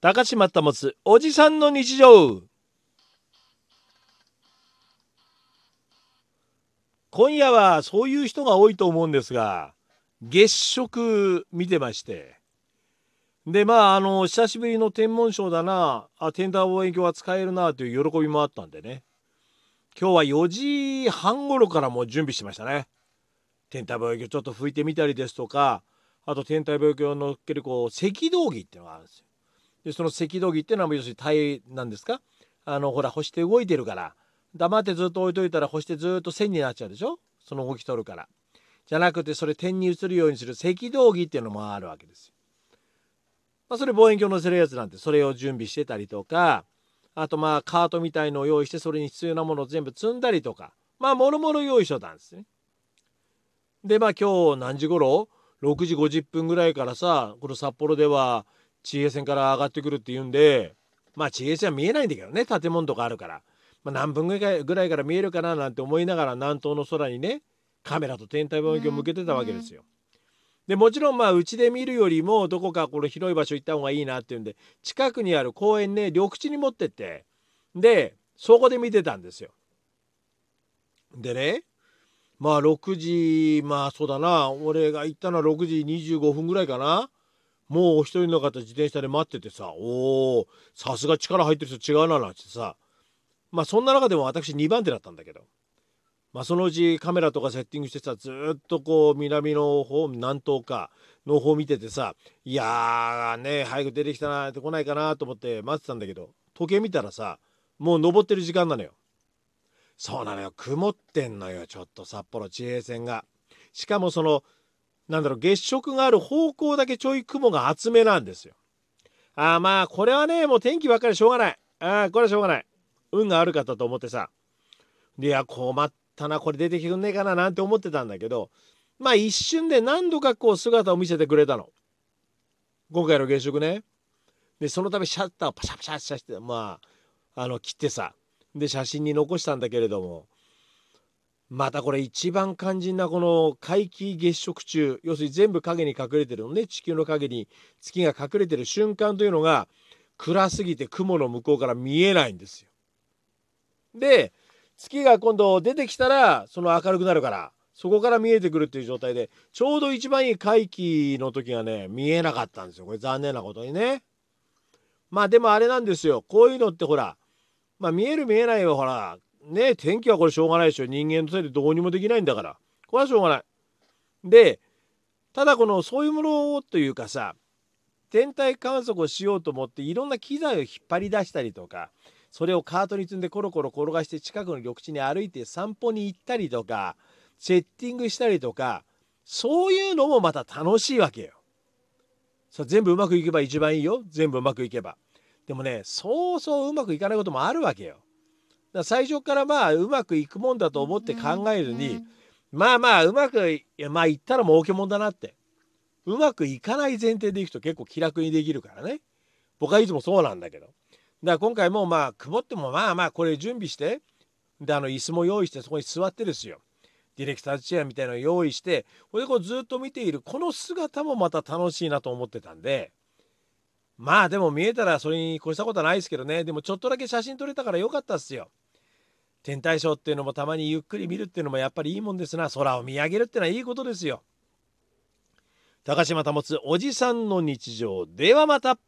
高島保つおじさんの日常。今夜はそういう人が多いと思うんですが月食見てまして。でまああの久しぶりの天文賞だな。あ天体望遠鏡は使えるなという喜びもあったんでね。今日は4時半頃からもう準備してましたね。天体望遠鏡ちょっと拭いてみたりですとかあと天体望遠鏡を乗っけるこう赤道儀っていうのがあるんですよ。その赤道儀っていうのは要するに体なんですか？あのほら星って動いてるから。黙ってずっと置いといたら星ってずっと線になっちゃうでしょ？その動き取るから。じゃなくてそれ点に移るようにする赤道儀っていうのもあるわけですよ。まあ、それ望遠鏡乗せるやつなんてそれを準備してたりとかあとまあカートみたいのを用意してそれに必要なものを全部積んだりとか。まあもろもろ用意しとったんですね。でまあ今日何時頃？6時50分ぐらいからさこの札幌では地平線から上がってくるっていうんでまあ地平線は見えないんだけどね建物とかあるから、まあ、何分ぐらいぐらいから見えるかななんて思いながら南東の空にねカメラと天体望遠鏡を向けてたわけですよ。でもちろんまあうちで見るよりもどこかこの広い場所行った方がいいなっていうんで近くにある公園ね緑地に持ってってでそこで見てたんですよ。でねまあ6時まあそうだな俺が行ったのは6時25分ぐらいかなもうお一人の方自転車で待っててさおおさすが力入ってる人違うななんてさ。まあそんな中でも私2番手だったんだけど。まあ、そのうちカメラとかセッティングしてさずっとこう南の方南東かの方見ててさいやーね早く出てきたなって来ないかなと思って待ってたんだけど時計見たらさもう登ってる時間なのよ。そうなのよ。曇ってんのよちょっと札幌地平線が。しかもそのなんだろう月食がある方向だけちょい雲が厚めなんですよ。ああまあこれはねもう天気ばっかりしょうがない。ああこれはしょうがない。運がある方と思ってさ。でいや困ったなこれ出てきくんねえかななんて思ってたんだけどまあ一瞬で何度かこう姿を見せてくれたの。今回の月食ね。でそのためシャッターをパシャパシャッシャしてまああの切ってさ。で写真に残したんだけれども。またこれ一番肝心なこの皆既月食中要するに全部影に隠れてるのね。地球の影に月が隠れてる瞬間というのが暗すぎて雲の向こうから見えないんですよ。で月が今度出てきたらその明るくなるからそこから見えてくるっていう状態でちょうど一番いい回帰の時がね見えなかったんですよ。これ残念なことにね。まあでもあれなんですよ。こういうのってほらまあ見える見えないはほらね天気はこれしょうがないでしょ人間のせいでどうにもできないんだからこれはしょうがないでただこのそういうものをというかさ天体観測をしようと思っていろんな機材を引っ張り出したりとかそれをカートに積んでコロコロ転がして近くの緑地に歩いて散歩に行ったりとかセッティングしたりとかそういうのもまた楽しいわけよ。そ全部うまくいけば一番いいよ全部うまくいけば。でもねそうそううまくいかないこともあるわけよ。最初からまあうまくいくもんだと思って考えるにまあまあうまくいやまあ言ったら儲けもんだなって。うまくいかない前提でいくと結構気楽にできるからね。僕はいつもそうなんだけど。だから今回もまあ曇ってもまあまあこれ準備してであの椅子も用意してそこに座ってですよ。ディレクターズチェアみたいなのを用意してこれでこうずっと見ているこの姿もまた楽しいなと思ってたんで。まあでも見えたらそれに越したことはないですけどね。でもちょっとだけ写真撮れたからよかったっすよ。天体ショーっていうのもたまにゆっくり見るっていうのもやっぱりいいもんですな。空を見上げるってのはいいことですよ。高島保つおじさんの日常。ではまた。